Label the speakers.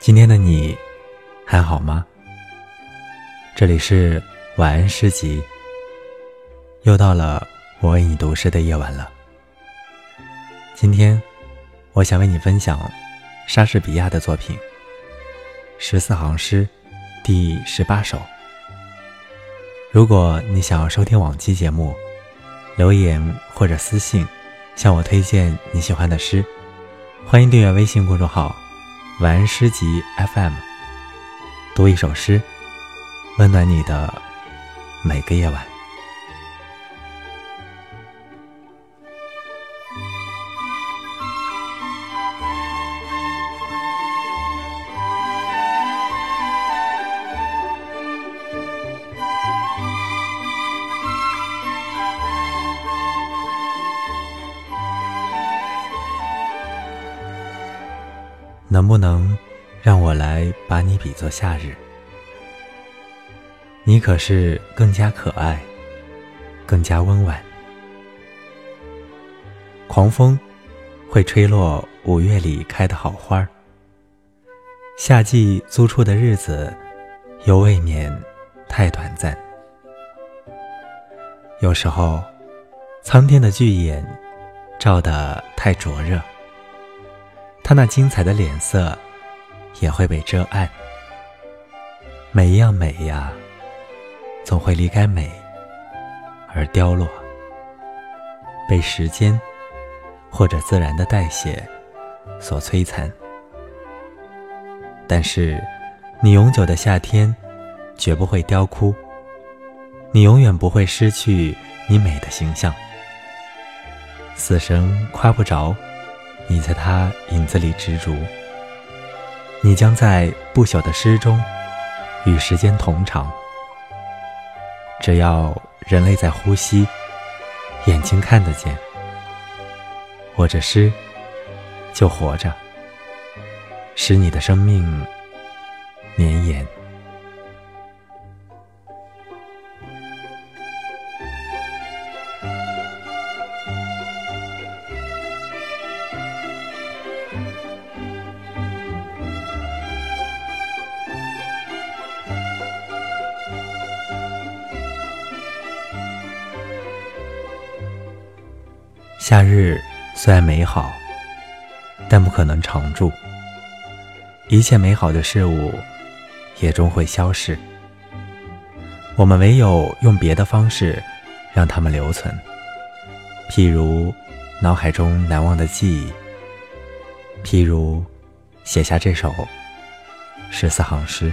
Speaker 1: 今天的你还好吗？这里是晚安诗集，又到了我为你读诗的夜晚了。今天，我想为你分享莎士比亚的作品《十四行诗》第十八首。如果你想要收听往期节目，留言或者私信向我推荐你喜欢的诗，欢迎订阅微信公众号“晚安诗集 FM”，读一首诗，温暖你的每个夜晚。能不能让我来把你比作夏日？你可是更加可爱，更加温婉。狂风会吹落五月里开的好花儿，夏季租出的日子又未免太短暂。有时候，苍天的巨眼照得太灼热。他那精彩的脸色也会被遮暗。每一样美呀，总会离开美而凋落，被时间或者自然的代谢所摧残。但是，你永久的夏天绝不会凋枯，你永远不会失去你美的形象。死神夸不着。你在他影子里执着，你将在不朽的诗中与时间同长。只要人类在呼吸，眼睛看得见，我这诗就活着，使你的生命绵延。夏日虽然美好，但不可能常驻。一切美好的事物也终会消逝。我们唯有用别的方式让它们留存，譬如脑海中难忘的记忆，譬如写下这首十四行诗。